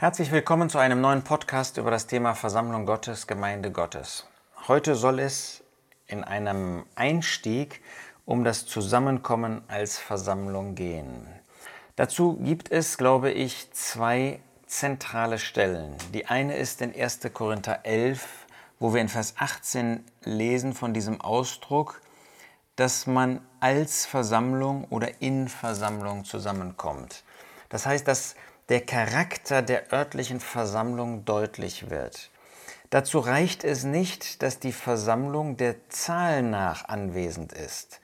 Herzlich willkommen zu einem neuen Podcast über das Thema Versammlung Gottes, Gemeinde Gottes. Heute soll es in einem Einstieg um das Zusammenkommen als Versammlung gehen. Dazu gibt es, glaube ich, zwei zentrale Stellen. Die eine ist in 1. Korinther 11, wo wir in Vers 18 lesen von diesem Ausdruck, dass man als Versammlung oder in Versammlung zusammenkommt. Das heißt, dass der Charakter der örtlichen Versammlung deutlich wird. Dazu reicht es nicht, dass die Versammlung der Zahl nach anwesend ist.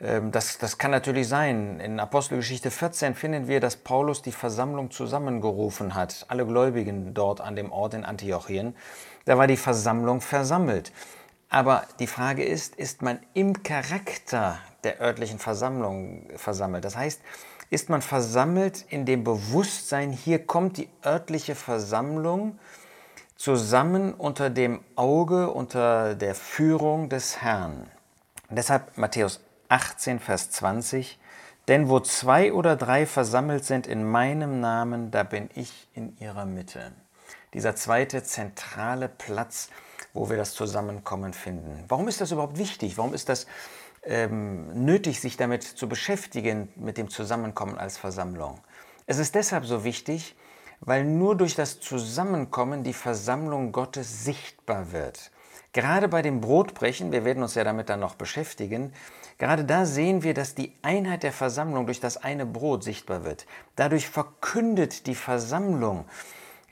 Ähm, das, das kann natürlich sein. In Apostelgeschichte 14 finden wir, dass Paulus die Versammlung zusammengerufen hat, alle Gläubigen dort an dem Ort in Antiochien. Da war die Versammlung versammelt. Aber die Frage ist, ist man im Charakter der örtlichen Versammlung versammelt? Das heißt, ist man versammelt in dem Bewusstsein, hier kommt die örtliche Versammlung zusammen unter dem Auge, unter der Führung des Herrn. Deshalb Matthäus 18, Vers 20, denn wo zwei oder drei versammelt sind in meinem Namen, da bin ich in ihrer Mitte. Dieser zweite zentrale Platz, wo wir das Zusammenkommen finden. Warum ist das überhaupt wichtig? Warum ist das ähm, nötig, sich damit zu beschäftigen, mit dem Zusammenkommen als Versammlung. Es ist deshalb so wichtig, weil nur durch das Zusammenkommen die Versammlung Gottes sichtbar wird. Gerade bei dem Brotbrechen, wir werden uns ja damit dann noch beschäftigen, gerade da sehen wir, dass die Einheit der Versammlung durch das eine Brot sichtbar wird. Dadurch verkündet die Versammlung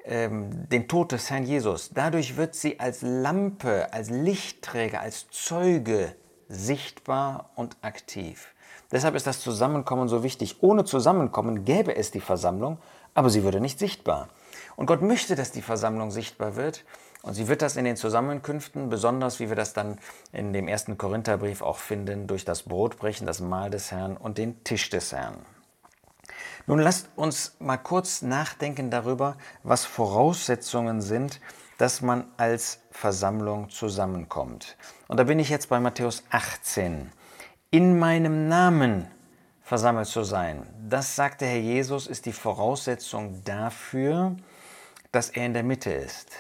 ähm, den Tod des Herrn Jesus. Dadurch wird sie als Lampe, als Lichtträger, als Zeuge sichtbar und aktiv. Deshalb ist das Zusammenkommen so wichtig. Ohne Zusammenkommen gäbe es die Versammlung, aber sie würde nicht sichtbar. Und Gott möchte, dass die Versammlung sichtbar wird. Und sie wird das in den Zusammenkünften, besonders wie wir das dann in dem ersten Korintherbrief auch finden, durch das Brotbrechen, das Mahl des Herrn und den Tisch des Herrn. Nun lasst uns mal kurz nachdenken darüber, was Voraussetzungen sind, dass man als Versammlung zusammenkommt. Und da bin ich jetzt bei Matthäus 18. In meinem Namen versammelt zu sein. Das, sagt der Herr Jesus, ist die Voraussetzung dafür, dass er in der Mitte ist.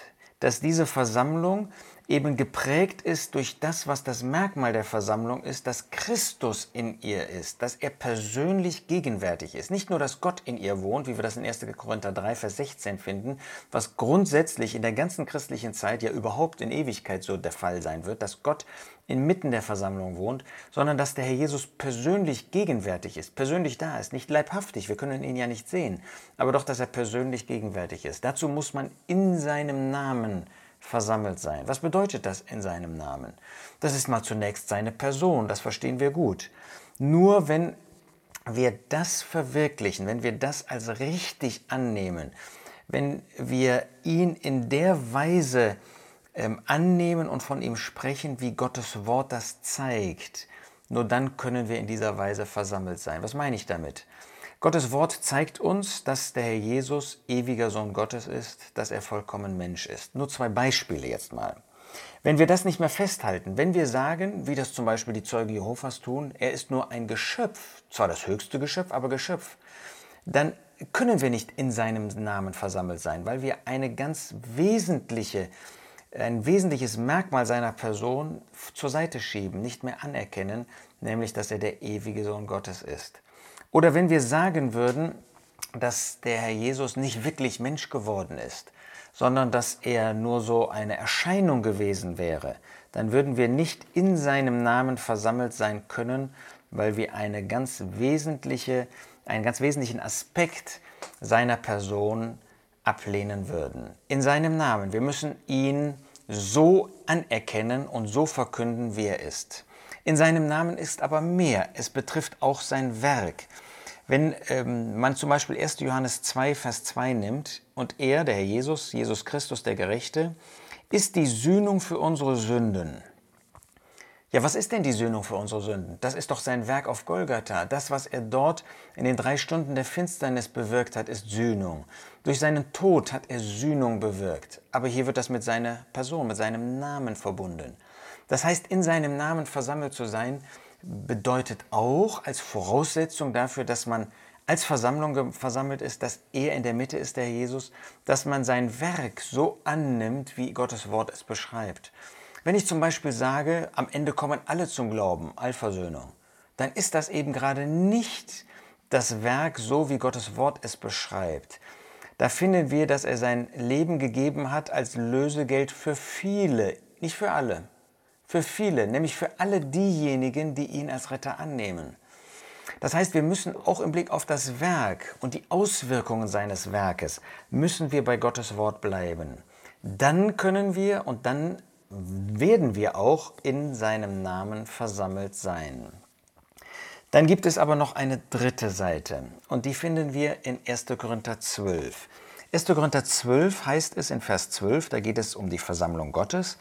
Dass diese Versammlung eben geprägt ist durch das, was das Merkmal der Versammlung ist, dass Christus in ihr ist, dass er persönlich gegenwärtig ist. Nicht nur, dass Gott in ihr wohnt, wie wir das in 1. Korinther 3, Vers 16 finden, was grundsätzlich in der ganzen christlichen Zeit ja überhaupt in Ewigkeit so der Fall sein wird, dass Gott inmitten der Versammlung wohnt, sondern dass der Herr Jesus persönlich gegenwärtig ist, persönlich da ist, nicht leibhaftig, wir können ihn ja nicht sehen, aber doch, dass er persönlich gegenwärtig ist. Dazu muss man in seinem Namen versammelt sein. Was bedeutet das in seinem Namen? Das ist mal zunächst seine Person, das verstehen wir gut. Nur wenn wir das verwirklichen, wenn wir das als richtig annehmen, wenn wir ihn in der Weise ähm, annehmen und von ihm sprechen, wie Gottes Wort das zeigt, nur dann können wir in dieser Weise versammelt sein. Was meine ich damit? Gottes Wort zeigt uns, dass der Herr Jesus ewiger Sohn Gottes ist, dass er vollkommen Mensch ist. Nur zwei Beispiele jetzt mal. Wenn wir das nicht mehr festhalten, wenn wir sagen, wie das zum Beispiel die Zeugen Jehovas tun, er ist nur ein Geschöpf, zwar das höchste Geschöpf, aber Geschöpf, dann können wir nicht in seinem Namen versammelt sein, weil wir eine ganz wesentliche, ein wesentliches Merkmal seiner Person zur Seite schieben, nicht mehr anerkennen, nämlich dass er der ewige Sohn Gottes ist. Oder wenn wir sagen würden, dass der Herr Jesus nicht wirklich Mensch geworden ist, sondern dass er nur so eine Erscheinung gewesen wäre, dann würden wir nicht in seinem Namen versammelt sein können, weil wir eine ganz wesentliche, einen ganz wesentlichen Aspekt seiner Person ablehnen würden. In seinem Namen. Wir müssen ihn so anerkennen und so verkünden, wie er ist. In seinem Namen ist aber mehr. Es betrifft auch sein Werk. Wenn ähm, man zum Beispiel 1. Johannes 2, Vers 2 nimmt und er, der Herr Jesus, Jesus Christus, der Gerechte, ist die Sühnung für unsere Sünden. Ja, was ist denn die Sühnung für unsere Sünden? Das ist doch sein Werk auf Golgatha. Das, was er dort in den drei Stunden der Finsternis bewirkt hat, ist Sühnung. Durch seinen Tod hat er Sühnung bewirkt. Aber hier wird das mit seiner Person, mit seinem Namen verbunden. Das heißt, in seinem Namen versammelt zu sein, bedeutet auch als Voraussetzung dafür, dass man als Versammlung versammelt ist, dass er in der Mitte ist, der Jesus, dass man sein Werk so annimmt, wie Gottes Wort es beschreibt. Wenn ich zum Beispiel sage, am Ende kommen alle zum Glauben, Allversöhnung, dann ist das eben gerade nicht das Werk so, wie Gottes Wort es beschreibt. Da finden wir, dass er sein Leben gegeben hat als Lösegeld für viele, nicht für alle, für viele, nämlich für alle diejenigen, die ihn als Retter annehmen. Das heißt, wir müssen auch im Blick auf das Werk und die Auswirkungen seines Werkes, müssen wir bei Gottes Wort bleiben. Dann können wir und dann werden wir auch in seinem Namen versammelt sein. Dann gibt es aber noch eine dritte Seite und die finden wir in 1. Korinther 12. 1. Korinther 12 heißt es in Vers 12, da geht es um die Versammlung Gottes.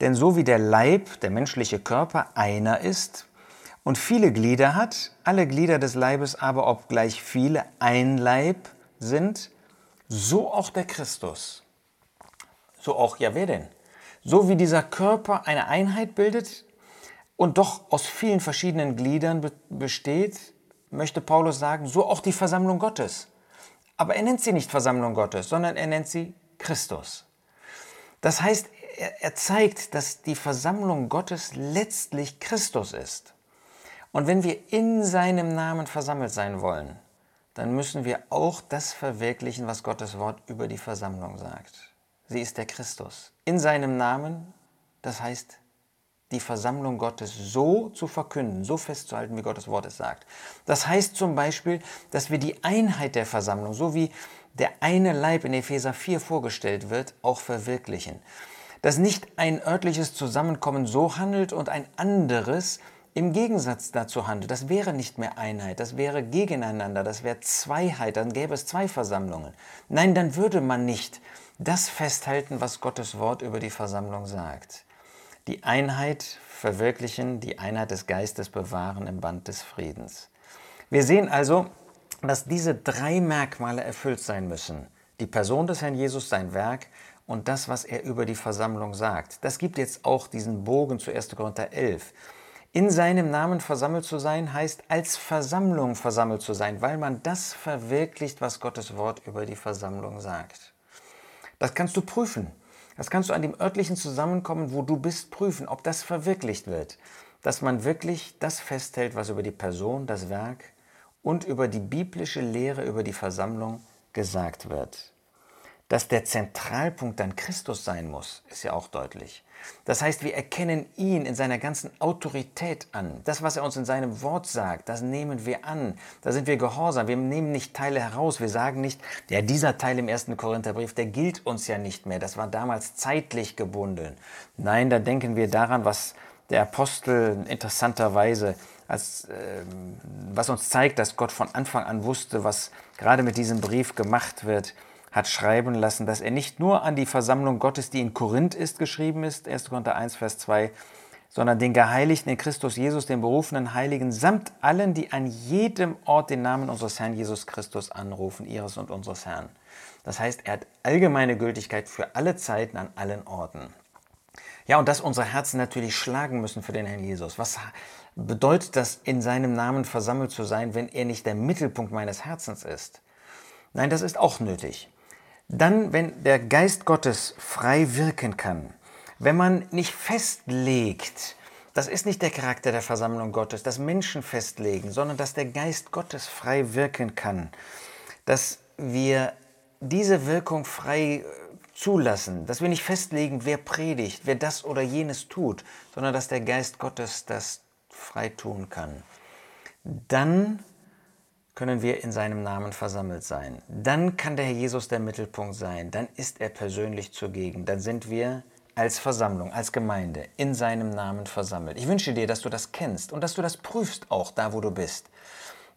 Denn so wie der Leib, der menschliche Körper, einer ist und viele Glieder hat, alle Glieder des Leibes aber, obgleich viele ein Leib sind, so auch der Christus. So auch, ja, wer denn? So wie dieser Körper eine Einheit bildet und doch aus vielen verschiedenen Gliedern be besteht, möchte Paulus sagen, so auch die Versammlung Gottes. Aber er nennt sie nicht Versammlung Gottes, sondern er nennt sie Christus. Das heißt, er, er zeigt, dass die Versammlung Gottes letztlich Christus ist. Und wenn wir in seinem Namen versammelt sein wollen, dann müssen wir auch das verwirklichen, was Gottes Wort über die Versammlung sagt. Sie ist der Christus. In seinem Namen, das heißt, die Versammlung Gottes so zu verkünden, so festzuhalten, wie Gottes Wort es sagt. Das heißt zum Beispiel, dass wir die Einheit der Versammlung, so wie der eine Leib in Epheser 4 vorgestellt wird, auch verwirklichen. Dass nicht ein örtliches Zusammenkommen so handelt und ein anderes im Gegensatz dazu handelt. Das wäre nicht mehr Einheit, das wäre gegeneinander, das wäre Zweiheit, dann gäbe es zwei Versammlungen. Nein, dann würde man nicht das festhalten, was Gottes Wort über die Versammlung sagt. Die Einheit verwirklichen, die Einheit des Geistes bewahren im Band des Friedens. Wir sehen also, dass diese drei Merkmale erfüllt sein müssen. Die Person des Herrn Jesus, sein Werk und das, was er über die Versammlung sagt. Das gibt jetzt auch diesen Bogen zu 1. Korinther 11. In seinem Namen versammelt zu sein, heißt als Versammlung versammelt zu sein, weil man das verwirklicht, was Gottes Wort über die Versammlung sagt. Das kannst du prüfen. Das kannst du an dem örtlichen Zusammenkommen, wo du bist, prüfen, ob das verwirklicht wird. Dass man wirklich das festhält, was über die Person, das Werk und über die biblische Lehre über die Versammlung gesagt wird. Dass der Zentralpunkt dann Christus sein muss, ist ja auch deutlich. Das heißt, wir erkennen ihn in seiner ganzen Autorität an. Das, was er uns in seinem Wort sagt, das nehmen wir an. Da sind wir gehorsam. Wir nehmen nicht Teile heraus. Wir sagen nicht, ja, dieser Teil im ersten Korintherbrief, der gilt uns ja nicht mehr. Das war damals zeitlich gebunden. Nein, da denken wir daran, was der Apostel interessanterweise als, äh, was uns zeigt, dass Gott von Anfang an wusste, was gerade mit diesem Brief gemacht wird hat schreiben lassen, dass er nicht nur an die Versammlung Gottes, die in Korinth ist, geschrieben ist, 1. Korinther 1, Vers 2, sondern den Geheiligten in Christus Jesus, den berufenen Heiligen, samt allen, die an jedem Ort den Namen unseres Herrn Jesus Christus anrufen, ihres und unseres Herrn. Das heißt, er hat allgemeine Gültigkeit für alle Zeiten an allen Orten. Ja, und dass unsere Herzen natürlich schlagen müssen für den Herrn Jesus. Was bedeutet das, in seinem Namen versammelt zu sein, wenn er nicht der Mittelpunkt meines Herzens ist? Nein, das ist auch nötig. Dann, wenn der Geist Gottes frei wirken kann, wenn man nicht festlegt, das ist nicht der Charakter der Versammlung Gottes, dass Menschen festlegen, sondern dass der Geist Gottes frei wirken kann, dass wir diese Wirkung frei äh, zulassen, dass wir nicht festlegen, wer predigt, wer das oder jenes tut, sondern dass der Geist Gottes das frei tun kann. Dann können wir in seinem Namen versammelt sein. Dann kann der Herr Jesus der Mittelpunkt sein. Dann ist er persönlich zugegen. Dann sind wir als Versammlung, als Gemeinde in seinem Namen versammelt. Ich wünsche dir, dass du das kennst und dass du das prüfst auch da, wo du bist,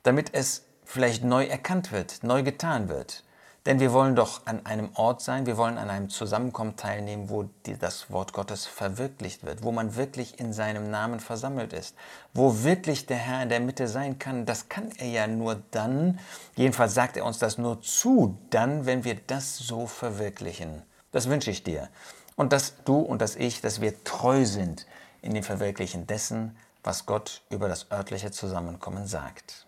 damit es vielleicht neu erkannt wird, neu getan wird. Denn wir wollen doch an einem Ort sein, wir wollen an einem Zusammenkommen teilnehmen, wo die, das Wort Gottes verwirklicht wird, wo man wirklich in seinem Namen versammelt ist, wo wirklich der Herr in der Mitte sein kann. Das kann er ja nur dann, jedenfalls sagt er uns das nur zu, dann, wenn wir das so verwirklichen. Das wünsche ich dir. Und dass du und dass ich, dass wir treu sind in dem Verwirklichen dessen, was Gott über das örtliche Zusammenkommen sagt.